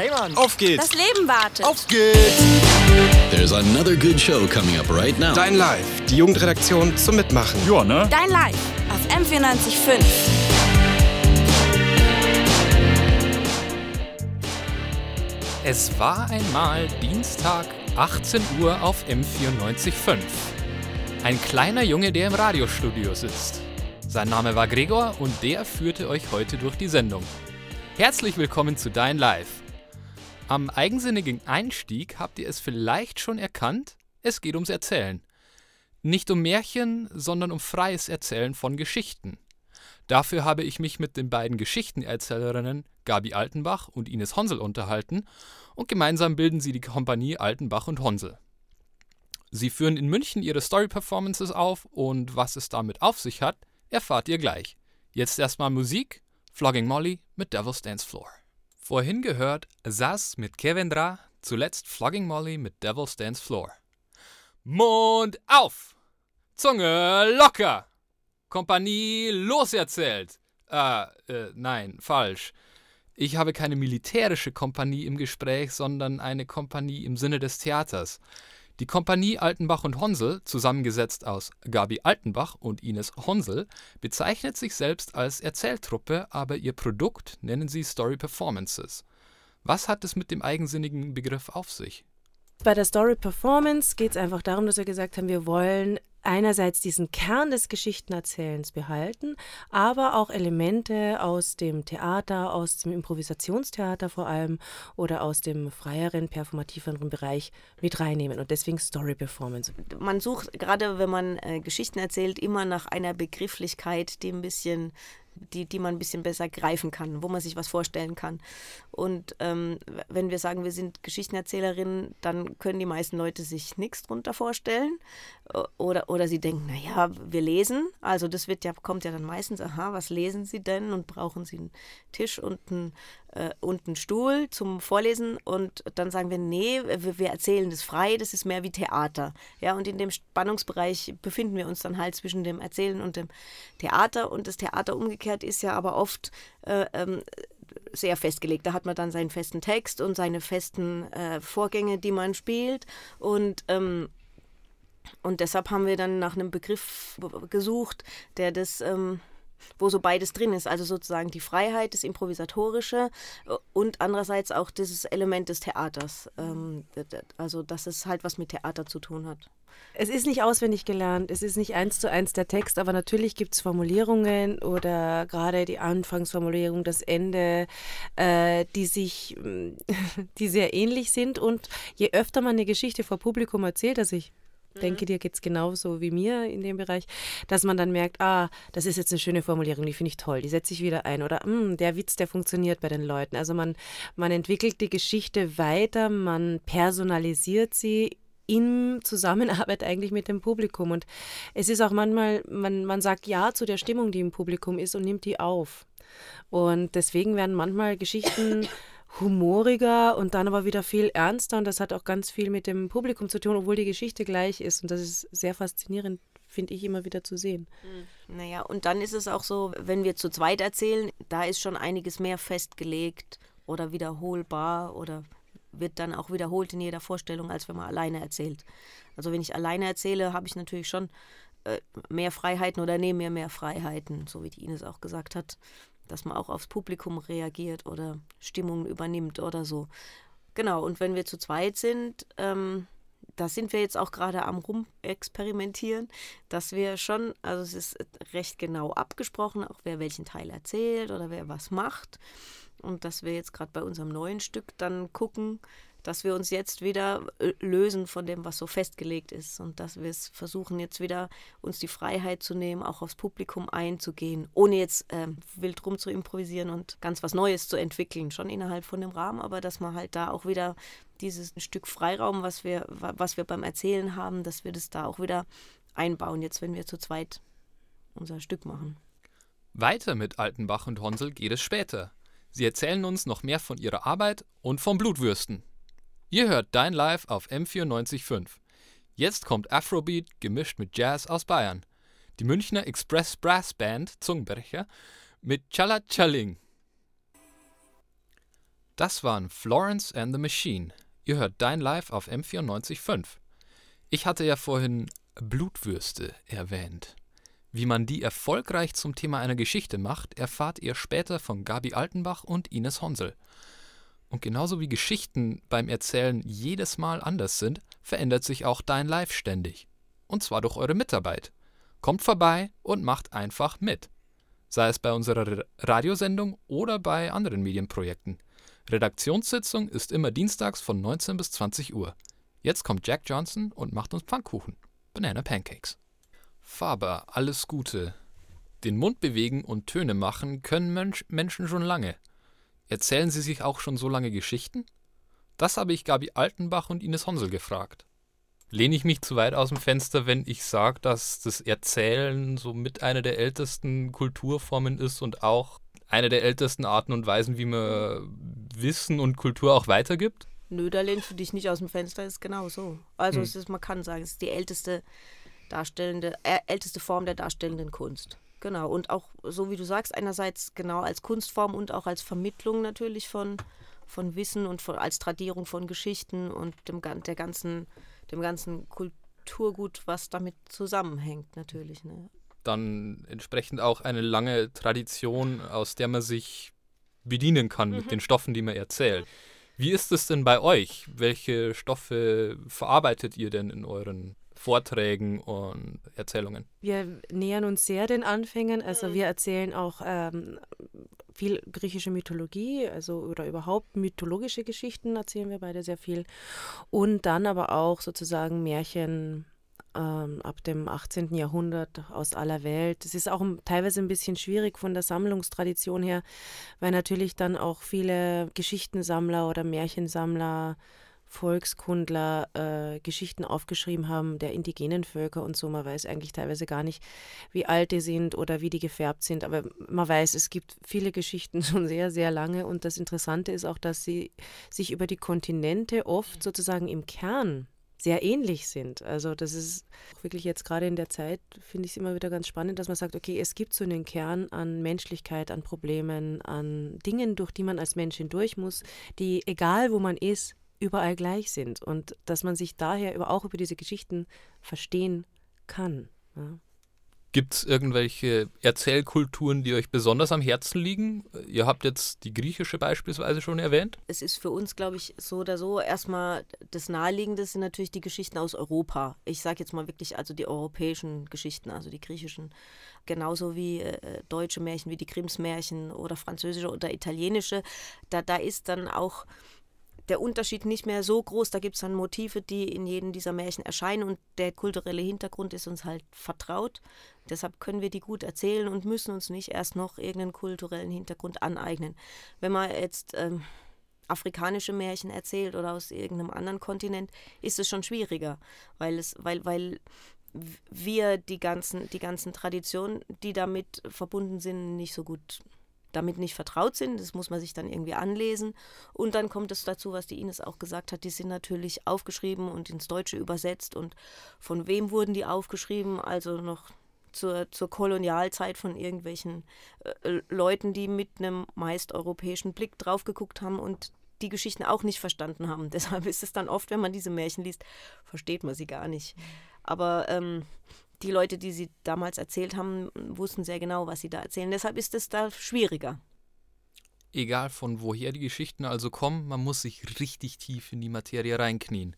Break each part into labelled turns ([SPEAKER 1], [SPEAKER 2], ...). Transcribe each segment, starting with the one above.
[SPEAKER 1] Hey Mann,
[SPEAKER 2] Auf geht's!
[SPEAKER 3] Das Leben wartet.
[SPEAKER 2] Auf geht's!
[SPEAKER 4] There's another good show coming up right now.
[SPEAKER 2] Dein Live, die Jugendredaktion zum Mitmachen.
[SPEAKER 5] Ja, ne?
[SPEAKER 3] Dein Live auf M945.
[SPEAKER 5] Es war einmal Dienstag, 18 Uhr auf M945. Ein kleiner Junge, der im Radiostudio sitzt. Sein Name war Gregor und der führte euch heute durch die Sendung. Herzlich willkommen zu Dein Live. Am eigensinnigen Einstieg habt ihr es vielleicht schon erkannt, es geht ums Erzählen. Nicht um Märchen, sondern um freies Erzählen von Geschichten. Dafür habe ich mich mit den beiden Geschichtenerzählerinnen Gabi Altenbach und Ines Honsel unterhalten und gemeinsam bilden sie die Kompanie Altenbach und Honsel. Sie führen in München ihre Story-Performances auf und was es damit auf sich hat, erfahrt ihr gleich. Jetzt erstmal Musik, Flogging Molly mit Devil's Dance Floor. Vorhin gehört Sass mit Kevin Dra, zuletzt Flogging Molly mit Devil's Dance Floor. Mund auf! Zunge locker! Kompanie loserzählt! Ah, äh, nein, falsch. Ich habe keine militärische Kompanie im Gespräch, sondern eine Kompanie im Sinne des Theaters. Die Kompanie Altenbach und Honsel, zusammengesetzt aus Gabi Altenbach und Ines Honsel, bezeichnet sich selbst als Erzähltruppe, aber ihr Produkt nennen sie Story Performances. Was hat es mit dem eigensinnigen Begriff auf sich?
[SPEAKER 6] Bei der Story Performance geht es einfach darum, dass wir gesagt haben, wir wollen einerseits diesen Kern des Geschichtenerzählens behalten, aber auch Elemente aus dem Theater, aus dem Improvisationstheater vor allem oder aus dem freieren, performativeren Bereich mit reinnehmen und deswegen Story Performance.
[SPEAKER 7] Man sucht, gerade wenn man äh, Geschichten erzählt, immer nach einer Begrifflichkeit, die ein bisschen die, die man ein bisschen besser greifen kann, wo man sich was vorstellen kann. Und ähm, wenn wir sagen, wir sind Geschichtenerzählerinnen, dann können die meisten Leute sich nichts drunter vorstellen. Oder, oder sie denken, naja, wir lesen. Also das wird ja, kommt ja dann meistens, aha, was lesen sie denn? Und brauchen sie einen Tisch und einen, äh, und einen Stuhl zum Vorlesen? Und dann sagen wir, nee, wir, wir erzählen das frei, das ist mehr wie Theater. Ja, und in dem Spannungsbereich befinden wir uns dann halt zwischen dem Erzählen und dem Theater. Und das Theater umgekehrt ist ja aber oft äh, ähm, sehr festgelegt. Da hat man dann seinen festen Text und seine festen äh, Vorgänge, die man spielt. Und ähm, und deshalb haben wir dann nach einem Begriff gesucht, der das, ähm, wo so beides drin ist. Also sozusagen die Freiheit, das Improvisatorische und andererseits auch dieses Element des Theaters. Ähm, also dass es halt was mit Theater zu tun hat.
[SPEAKER 6] Es ist nicht auswendig gelernt, es ist nicht eins zu eins der Text, aber natürlich gibt es Formulierungen oder gerade die Anfangsformulierung, das Ende, äh, die sich, die sehr ähnlich sind. Und je öfter man eine Geschichte vor Publikum erzählt, also ich denke, dir geht es genauso wie mir in dem Bereich, dass man dann merkt, ah, das ist jetzt eine schöne Formulierung, die finde ich toll, die setze ich wieder ein. Oder der Witz, der funktioniert bei den Leuten. Also man, man entwickelt die Geschichte weiter, man personalisiert sie in Zusammenarbeit eigentlich mit dem Publikum. Und es ist auch manchmal, man, man sagt Ja zu der Stimmung, die im Publikum ist und nimmt die auf. Und deswegen werden manchmal Geschichten humoriger und dann aber wieder viel ernster und das hat auch ganz viel mit dem Publikum zu tun, obwohl die Geschichte gleich ist und das ist sehr faszinierend, finde ich immer wieder zu sehen.
[SPEAKER 7] Naja, und dann ist es auch so, wenn wir zu zweit erzählen, da ist schon einiges mehr festgelegt oder wiederholbar oder wird dann auch wiederholt in jeder Vorstellung, als wenn man alleine erzählt. Also wenn ich alleine erzähle, habe ich natürlich schon äh, mehr Freiheiten oder nehme mir mehr Freiheiten, so wie die Ines auch gesagt hat dass man auch aufs Publikum reagiert oder Stimmungen übernimmt oder so. Genau, und wenn wir zu zweit sind, ähm, da sind wir jetzt auch gerade am Rumexperimentieren, dass wir schon, also es ist recht genau abgesprochen, auch wer welchen Teil erzählt oder wer was macht. Und dass wir jetzt gerade bei unserem neuen Stück dann gucken, dass wir uns jetzt wieder äh, lösen von dem, was so festgelegt ist und dass wir es versuchen jetzt wieder uns die Freiheit zu nehmen, auch aufs Publikum einzugehen, ohne jetzt äh, wild rum zu improvisieren und ganz was Neues zu entwickeln, schon innerhalb von dem Rahmen, aber dass man halt da auch wieder dieses Stück Freiraum, was wir, was wir beim Erzählen haben, dass wir das da auch wieder einbauen, jetzt wenn wir zu zweit unser Stück machen.
[SPEAKER 5] Weiter mit Altenbach und Honsel geht es später. Sie erzählen uns noch mehr von ihrer Arbeit und vom Blutwürsten. Ihr hört Dein Live auf M945. Jetzt kommt Afrobeat gemischt mit Jazz aus Bayern. Die Münchner Express Brass Band Zungenbrecher mit Chala Chaling. Das waren Florence and the Machine. Ihr hört Dein Live auf M94.5. Ich hatte ja vorhin Blutwürste erwähnt. Wie man die erfolgreich zum Thema einer Geschichte macht, erfahrt ihr später von Gabi Altenbach und Ines Honsel. Und genauso wie Geschichten beim Erzählen jedes Mal anders sind, verändert sich auch Dein Live ständig. Und zwar durch eure Mitarbeit. Kommt vorbei und macht einfach mit. Sei es bei unserer Radiosendung oder bei anderen Medienprojekten. Redaktionssitzung ist immer dienstags von 19 bis 20 Uhr. Jetzt kommt Jack Johnson und macht uns Pfannkuchen. Banana Pancakes. Faber, alles Gute. Den Mund bewegen und Töne machen können Mensch, Menschen schon lange. Erzählen sie sich auch schon so lange Geschichten? Das habe ich Gabi Altenbach und Ines Honsel gefragt. Lehne ich mich zu weit aus dem Fenster, wenn ich sage, dass das Erzählen so mit einer der ältesten Kulturformen ist und auch eine der ältesten Arten und Weisen, wie man Wissen und Kultur auch weitergibt?
[SPEAKER 7] Nö, da lehnst du dich nicht aus dem Fenster, ist genau so. Also hm. es ist, man kann sagen, es ist die älteste darstellende, äh, älteste Form der darstellenden Kunst. Genau. Und auch, so wie du sagst, einerseits genau als Kunstform und auch als Vermittlung natürlich von, von Wissen und von, als Tradierung von Geschichten und dem, der ganzen, dem ganzen Kulturgut, was damit zusammenhängt, natürlich. Ne?
[SPEAKER 5] dann entsprechend auch eine lange Tradition, aus der man sich bedienen kann mhm. mit den Stoffen, die man erzählt. Wie ist es denn bei euch? Welche Stoffe verarbeitet ihr denn in euren Vorträgen und Erzählungen?
[SPEAKER 6] Wir nähern uns sehr den Anfängen. Also mhm. wir erzählen auch ähm, viel griechische Mythologie, also oder überhaupt mythologische Geschichten erzählen wir beide sehr viel. Und dann aber auch sozusagen Märchen, ähm, ab dem 18. Jahrhundert aus aller Welt. Es ist auch teilweise ein bisschen schwierig von der Sammlungstradition her, weil natürlich dann auch viele Geschichtensammler oder Märchensammler, Volkskundler äh, Geschichten aufgeschrieben haben der indigenen Völker und so. Man weiß eigentlich teilweise gar nicht, wie alt die sind oder wie die gefärbt sind, aber man weiß, es gibt viele Geschichten schon sehr, sehr lange und das Interessante ist auch, dass sie sich über die Kontinente oft sozusagen im Kern sehr ähnlich sind. Also das ist wirklich jetzt gerade in der Zeit, finde ich es immer wieder ganz spannend, dass man sagt, okay, es gibt so einen Kern an Menschlichkeit, an Problemen, an Dingen, durch die man als Mensch hindurch muss, die, egal wo man ist, überall gleich sind. Und dass man sich daher auch über diese Geschichten verstehen kann. Ja.
[SPEAKER 5] Gibt es irgendwelche Erzählkulturen, die euch besonders am Herzen liegen? Ihr habt jetzt die griechische beispielsweise schon erwähnt.
[SPEAKER 7] Es ist für uns, glaube ich, so oder so. Erstmal das Naheliegende sind natürlich die Geschichten aus Europa. Ich sage jetzt mal wirklich also die europäischen Geschichten, also die griechischen. Genauso wie äh, deutsche Märchen, wie die Grimms Märchen oder französische oder italienische. Da, da ist dann auch der Unterschied nicht mehr so groß. Da gibt es dann Motive, die in jedem dieser Märchen erscheinen und der kulturelle Hintergrund ist uns halt vertraut. Deshalb können wir die gut erzählen und müssen uns nicht erst noch irgendeinen kulturellen Hintergrund aneignen. Wenn man jetzt ähm, afrikanische Märchen erzählt oder aus irgendeinem anderen Kontinent, ist es schon schwieriger, weil es, weil, weil wir die ganzen, die ganzen Traditionen, die damit verbunden sind, nicht so gut damit nicht vertraut sind. Das muss man sich dann irgendwie anlesen. Und dann kommt es dazu, was die Ines auch gesagt hat, die sind natürlich aufgeschrieben und ins Deutsche übersetzt. Und von wem wurden die aufgeschrieben? Also noch zur, zur Kolonialzeit von irgendwelchen äh, Leuten, die mit einem meist europäischen Blick drauf geguckt haben und die Geschichten auch nicht verstanden haben. Deshalb ist es dann oft, wenn man diese Märchen liest, versteht man sie gar nicht. Aber ähm, die Leute, die sie damals erzählt haben, wussten sehr genau, was sie da erzählen. Deshalb ist es da schwieriger.
[SPEAKER 5] Egal von woher die Geschichten also kommen, man muss sich richtig tief in die Materie reinknien.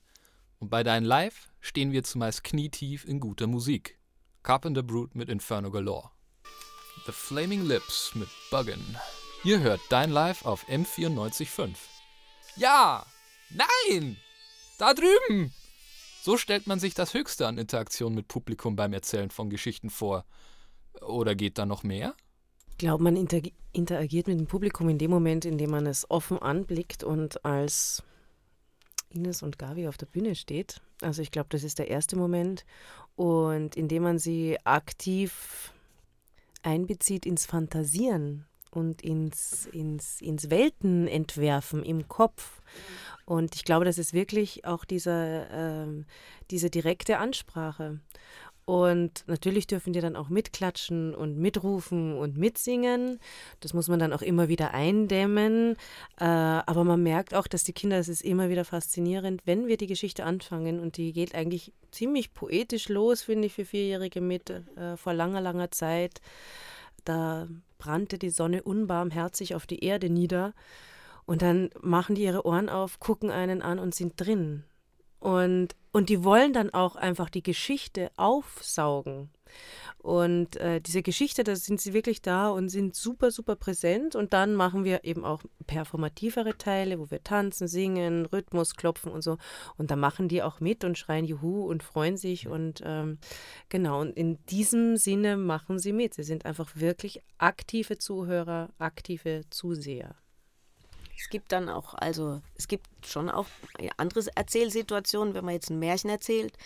[SPEAKER 5] Und bei Dein Live stehen wir zumeist knietief in guter Musik. Carpenter Brute mit Inferno Galore. The Flaming Lips mit Buggin. Ihr hört Dein Live auf M94.5. Ja! Nein! Da drüben! So stellt man sich das Höchste an Interaktion mit Publikum beim Erzählen von Geschichten vor. Oder geht da noch mehr?
[SPEAKER 6] Ich glaube, man inter interagiert mit dem Publikum in dem Moment, in dem man es offen anblickt und als Ines und Gavi auf der Bühne steht. Also ich glaube, das ist der erste Moment. Und indem man sie aktiv einbezieht ins Fantasieren und ins, ins, ins Weltenentwerfen im Kopf. Und ich glaube, das ist wirklich auch diese, ähm, diese direkte Ansprache. Und natürlich dürfen die dann auch mitklatschen und mitrufen und mitsingen. Das muss man dann auch immer wieder eindämmen. Äh, aber man merkt auch, dass die Kinder, es ist immer wieder faszinierend, wenn wir die Geschichte anfangen. Und die geht eigentlich ziemlich poetisch los, finde ich, für Vierjährige mit äh, vor langer, langer Zeit. Da brannte die Sonne unbarmherzig auf die Erde nieder. Und dann machen die ihre Ohren auf, gucken einen an und sind drin. Und, und die wollen dann auch einfach die Geschichte aufsaugen. Und äh, diese Geschichte, da sind sie wirklich da und sind super, super präsent. Und dann machen wir eben auch performativere Teile, wo wir tanzen, singen, Rhythmus klopfen und so. Und da machen die auch mit und schreien Juhu und freuen sich. Und ähm, genau, und in diesem Sinne machen sie mit. Sie sind einfach wirklich aktive Zuhörer, aktive Zuseher.
[SPEAKER 7] Es gibt dann auch, also es gibt schon auch andere Erzählsituationen, wenn man jetzt ein Märchen erzählt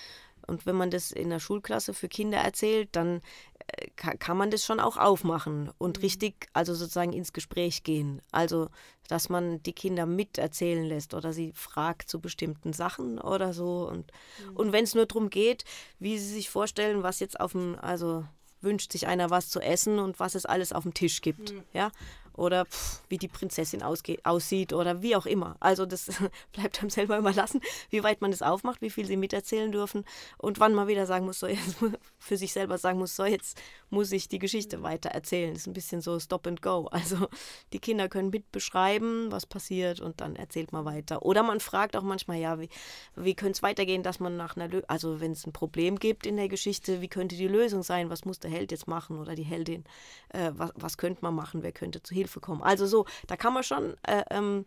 [SPEAKER 7] und wenn man das in der Schulklasse für Kinder erzählt, dann äh, kann man das schon auch aufmachen und mhm. richtig, also sozusagen ins Gespräch gehen. Also, dass man die Kinder miterzählen lässt oder sie fragt zu bestimmten Sachen oder so. Und, mhm. und wenn es nur darum geht, wie sie sich vorstellen, was jetzt auf dem, also wünscht sich einer was zu essen und was es alles auf dem Tisch gibt. Mhm. Ja oder pff, wie die Prinzessin aussieht oder wie auch immer. Also das bleibt einem selber überlassen, wie weit man das aufmacht, wie viel sie miterzählen dürfen und wann man wieder sagen muss, so jetzt für sich selber sagen muss, so jetzt muss ich die Geschichte weiter erzählen. Das ist ein bisschen so Stop and Go. Also die Kinder können mit beschreiben, was passiert und dann erzählt man weiter. Oder man fragt auch manchmal, ja, wie, wie könnte es weitergehen, dass man nach einer, Lö also wenn es ein Problem gibt in der Geschichte, wie könnte die Lösung sein? Was muss der Held jetzt machen oder die Heldin? Äh, was, was könnte man machen? Wer könnte zu Hilfe kommen? Also so, da kann man schon äh, ähm,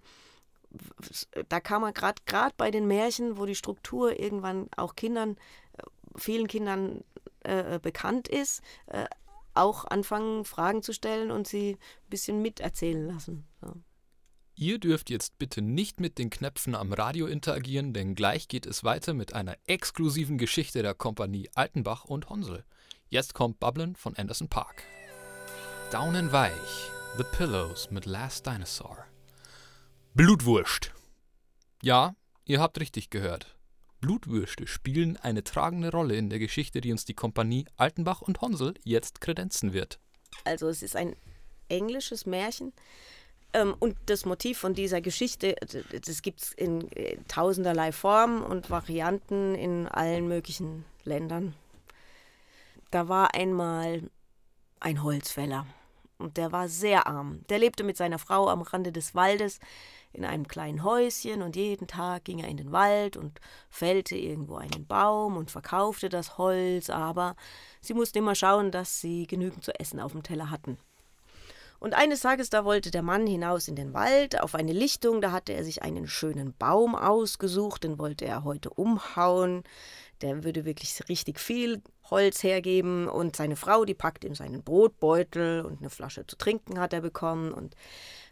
[SPEAKER 7] da kann man gerade gerade bei den Märchen, wo die Struktur irgendwann auch Kindern, äh, vielen Kindern äh, äh, bekannt ist, äh, auch anfangen, Fragen zu stellen und sie ein bisschen miterzählen lassen. So.
[SPEAKER 5] Ihr dürft jetzt bitte nicht mit den Knöpfen am Radio interagieren, denn gleich geht es weiter mit einer exklusiven Geschichte der Kompanie Altenbach und Honsel. Jetzt kommt Bubblen von Anderson Park. Daunenweich, The Pillows mit Last Dinosaur. Blutwurst. Ja, ihr habt richtig gehört. Blutwürste spielen eine tragende Rolle in der Geschichte, die uns die Kompanie Altenbach und Honsel jetzt kredenzen wird.
[SPEAKER 7] Also es ist ein englisches Märchen. Ähm, und das Motiv von dieser Geschichte, das gibt es in äh, tausenderlei Formen und Varianten in allen möglichen Ländern. Da war einmal ein Holzfäller und der war sehr arm. Der lebte mit seiner Frau am Rande des Waldes in einem kleinen Häuschen und jeden Tag ging er in den Wald und fällte irgendwo einen Baum und verkaufte das Holz, aber sie mussten immer schauen, dass sie genügend zu essen auf dem Teller hatten. Und eines Tages, da wollte der Mann hinaus in den Wald auf eine Lichtung, da hatte er sich einen schönen Baum ausgesucht, den wollte er heute umhauen. Der würde wirklich richtig viel Holz hergeben und seine Frau, die packt ihm seinen Brotbeutel und eine Flasche zu trinken hat er bekommen und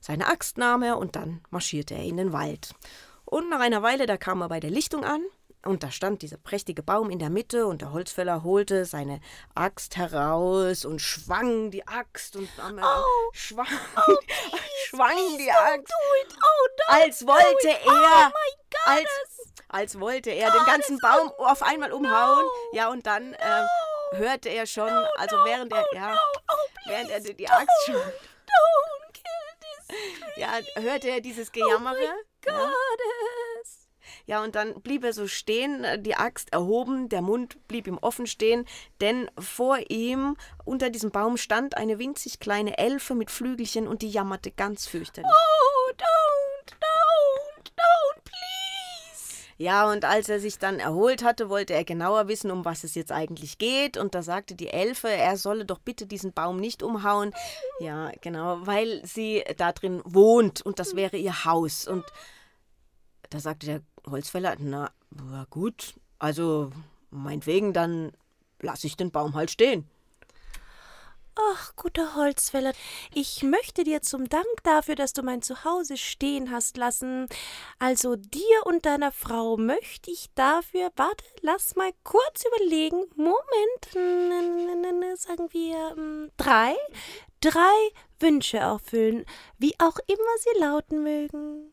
[SPEAKER 7] seine Axt nahm er und dann marschierte er in den Wald. Und nach einer Weile, da kam er bei der Lichtung an und da stand dieser prächtige Baum in der Mitte und der Holzfäller holte seine Axt heraus und schwang die Axt und ähm, oh, schwang, oh, schwang die Axt, oh, als wollte oh er, als, als wollte er den ganzen Baum auf einmal umhauen. Ja, und dann äh, hörte er schon, also während er, ja, während er die Axt schon ja, hörte er dieses Gejammere. Oh ja. ja, und dann blieb er so stehen, die Axt erhoben, der Mund blieb ihm offen stehen, denn vor ihm unter diesem Baum stand eine winzig kleine Elfe mit Flügelchen und die jammerte ganz fürchterlich.
[SPEAKER 3] Oh,
[SPEAKER 7] Ja, und als er sich dann erholt hatte, wollte er genauer wissen, um was es jetzt eigentlich geht. Und da sagte die Elfe, er solle doch bitte diesen Baum nicht umhauen. Ja, genau, weil sie da drin wohnt und das wäre ihr Haus. Und da sagte der Holzfäller, na, na gut, also meinetwegen, dann lasse ich den Baum halt stehen.
[SPEAKER 6] Ach, guter Holzfäller, ich möchte dir zum Dank dafür, dass du mein Zuhause stehen hast lassen, also dir und deiner Frau möchte ich dafür, warte, lass mal kurz überlegen, Moment, sagen wir hm, drei, drei Wünsche erfüllen, wie auch immer sie lauten mögen.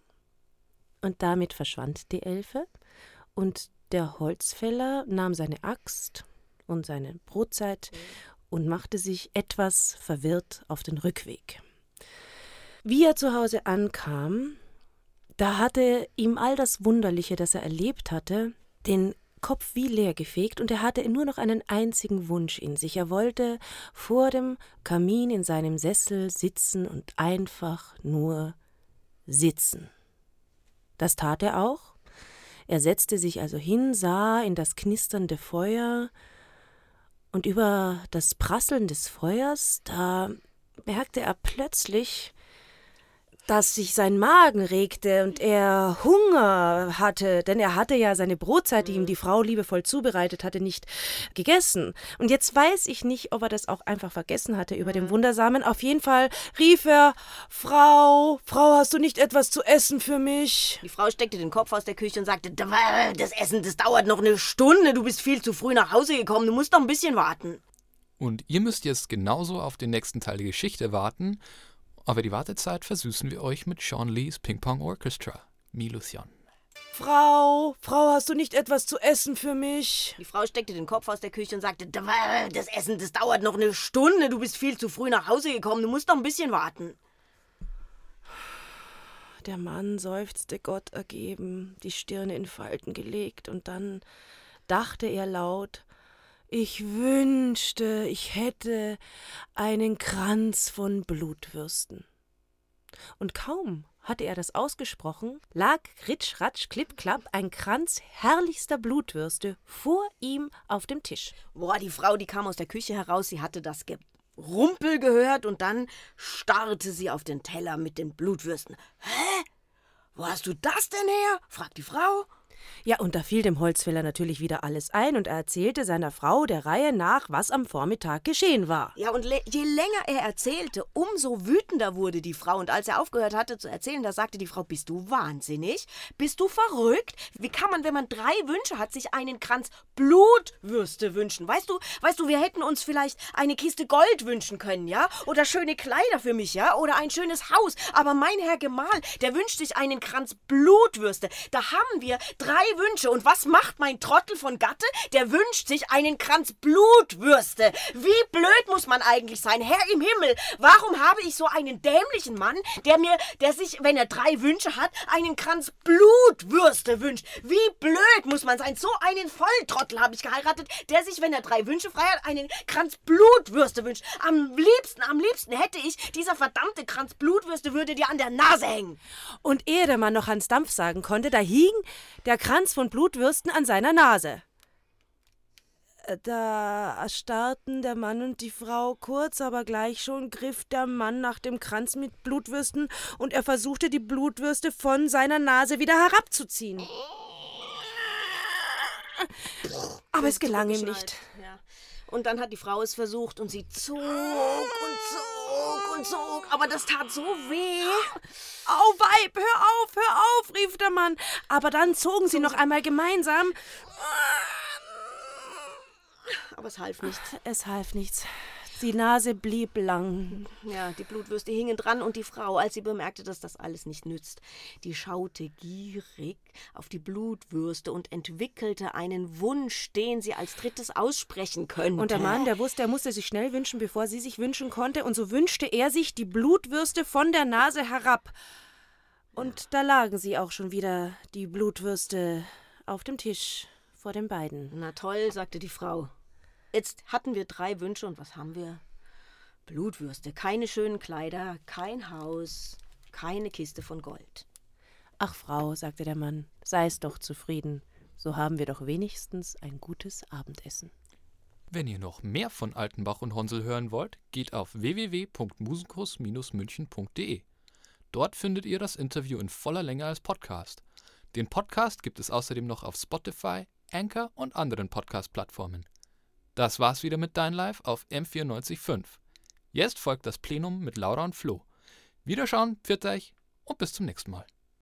[SPEAKER 6] Und damit verschwand die Elfe, und der Holzfäller nahm seine Axt und seine Brotzeit und machte sich etwas verwirrt auf den Rückweg. Wie er zu Hause ankam, da hatte ihm all das Wunderliche, das er erlebt hatte, den Kopf wie leer gefegt und er hatte nur noch einen einzigen Wunsch in sich. Er wollte vor dem Kamin in seinem Sessel sitzen und einfach nur sitzen. Das tat er auch. Er setzte sich also hin, sah in das knisternde Feuer, und über das Prasseln des Feuers, da merkte er plötzlich, dass sich sein Magen regte und er Hunger hatte, denn er hatte ja seine Brotzeit, die ihm die Frau liebevoll zubereitet hatte, nicht gegessen. Und jetzt weiß ich nicht, ob er das auch einfach vergessen hatte über den Wundersamen. Auf jeden Fall rief er: Frau, Frau, hast du nicht etwas zu essen für mich?
[SPEAKER 7] Die Frau steckte den Kopf aus der Küche und sagte: Das Essen, das dauert noch eine Stunde. Du bist viel zu früh nach Hause gekommen. Du musst noch ein bisschen warten.
[SPEAKER 5] Und ihr müsst jetzt genauso auf den nächsten Teil der Geschichte warten. Aber die Wartezeit versüßen wir euch mit Sean Lees Ping Pong Orchestra. Mi Lucian.
[SPEAKER 6] Frau, Frau, hast du nicht etwas zu essen für mich?
[SPEAKER 7] Die Frau steckte den Kopf aus der Küche und sagte: Das Essen, das dauert noch eine Stunde. Du bist viel zu früh nach Hause gekommen. Du musst noch ein bisschen warten.
[SPEAKER 6] Der Mann seufzte Gott ergeben, die Stirne in Falten gelegt, und dann dachte er laut: Ich wünschte, ich hätte einen Kranz von Blutwürsten. Und kaum hatte er das ausgesprochen, lag ritsch, ratsch, klipp, klapp ein Kranz herrlichster Blutwürste vor ihm auf dem Tisch.
[SPEAKER 7] Boah, die Frau, die kam aus der Küche heraus, sie hatte das Gerumpel gehört und dann starrte sie auf den Teller mit den Blutwürsten. Hä? Wo hast du das denn her? fragt die Frau.
[SPEAKER 6] Ja, und da fiel dem Holzfäller natürlich wieder alles ein und er erzählte seiner Frau der Reihe nach, was am Vormittag geschehen war.
[SPEAKER 7] Ja, und je länger er erzählte, umso wütender wurde die Frau. Und als er aufgehört hatte zu erzählen, da sagte die Frau: Bist du wahnsinnig? Bist du verrückt? Wie kann man, wenn man drei Wünsche hat, sich einen Kranz Blutwürste wünschen? Weißt du, weißt du, wir hätten uns vielleicht eine Kiste Gold wünschen können, ja? Oder schöne Kleider für mich, ja? Oder ein schönes Haus. Aber mein Herr Gemahl, der wünscht sich einen Kranz Blutwürste. Da haben wir drei Wünsche. Und was macht mein Trottel von Gatte? Der wünscht sich einen Kranz Blutwürste. Wie blöd muss man eigentlich sein? Herr im Himmel, warum habe ich so einen dämlichen Mann, der mir, der sich, wenn er drei Wünsche hat, einen Kranz Blutwürste wünscht? Wie blöd muss man sein? So einen Volltrottel habe ich geheiratet, der sich, wenn er drei Wünsche frei hat, einen Kranz Blutwürste wünscht. Am liebsten, am liebsten hätte ich, dieser verdammte Kranz Blutwürste würde dir an der Nase hängen.
[SPEAKER 6] Und ehe der Mann noch Hans Dampf sagen konnte, da hing der Kranz von Blutwürsten an seiner Nase. Äh, Da erstarrten der Mann und die Frau kurz, aber gleich schon griff der Mann nach dem Kranz mit Blutwürsten und er versuchte, die Blutwürste von seiner Nase wieder herabzuziehen. Aber es gelang ihm nicht.
[SPEAKER 7] Und dann hat die Frau es versucht und sie zog und zog und zog, aber das tat so weh.
[SPEAKER 6] Au, Weib, hör auf, hör auf, rief der Mann. Aber dann zogen sie noch einmal gemeinsam.
[SPEAKER 7] Aber es half nichts.
[SPEAKER 6] Es half nichts. Die Nase blieb lang.
[SPEAKER 7] Ja, die Blutwürste hingen dran und die Frau, als sie bemerkte, dass das alles nicht nützt, die schaute gierig auf die Blutwürste und entwickelte einen Wunsch, den sie als drittes aussprechen könnte.
[SPEAKER 6] Und der Mann, der wusste, er musste sich schnell wünschen, bevor sie sich wünschen konnte, und so wünschte er sich die Blutwürste von der Nase herab. Und da lagen sie auch schon wieder, die Blutwürste, auf dem Tisch vor den beiden.
[SPEAKER 7] Na toll, sagte die Frau. Jetzt hatten wir drei Wünsche und was haben wir? Blutwürste, keine schönen Kleider, kein Haus, keine Kiste von Gold.
[SPEAKER 6] Ach, Frau, sagte der Mann, sei's doch zufrieden, so haben wir doch wenigstens ein gutes Abendessen.
[SPEAKER 5] Wenn ihr noch mehr von Altenbach und Honsel hören wollt, geht auf www.musikus-münchen.de. Dort findet ihr das Interview in voller Länge als Podcast. Den Podcast gibt es außerdem noch auf Spotify, Anchor und anderen Podcast-Plattformen. Das war's wieder mit Dein Live auf M94.5. Jetzt folgt das Plenum mit Laura und Flo. Wiederschauen, pfiat euch und bis zum nächsten Mal.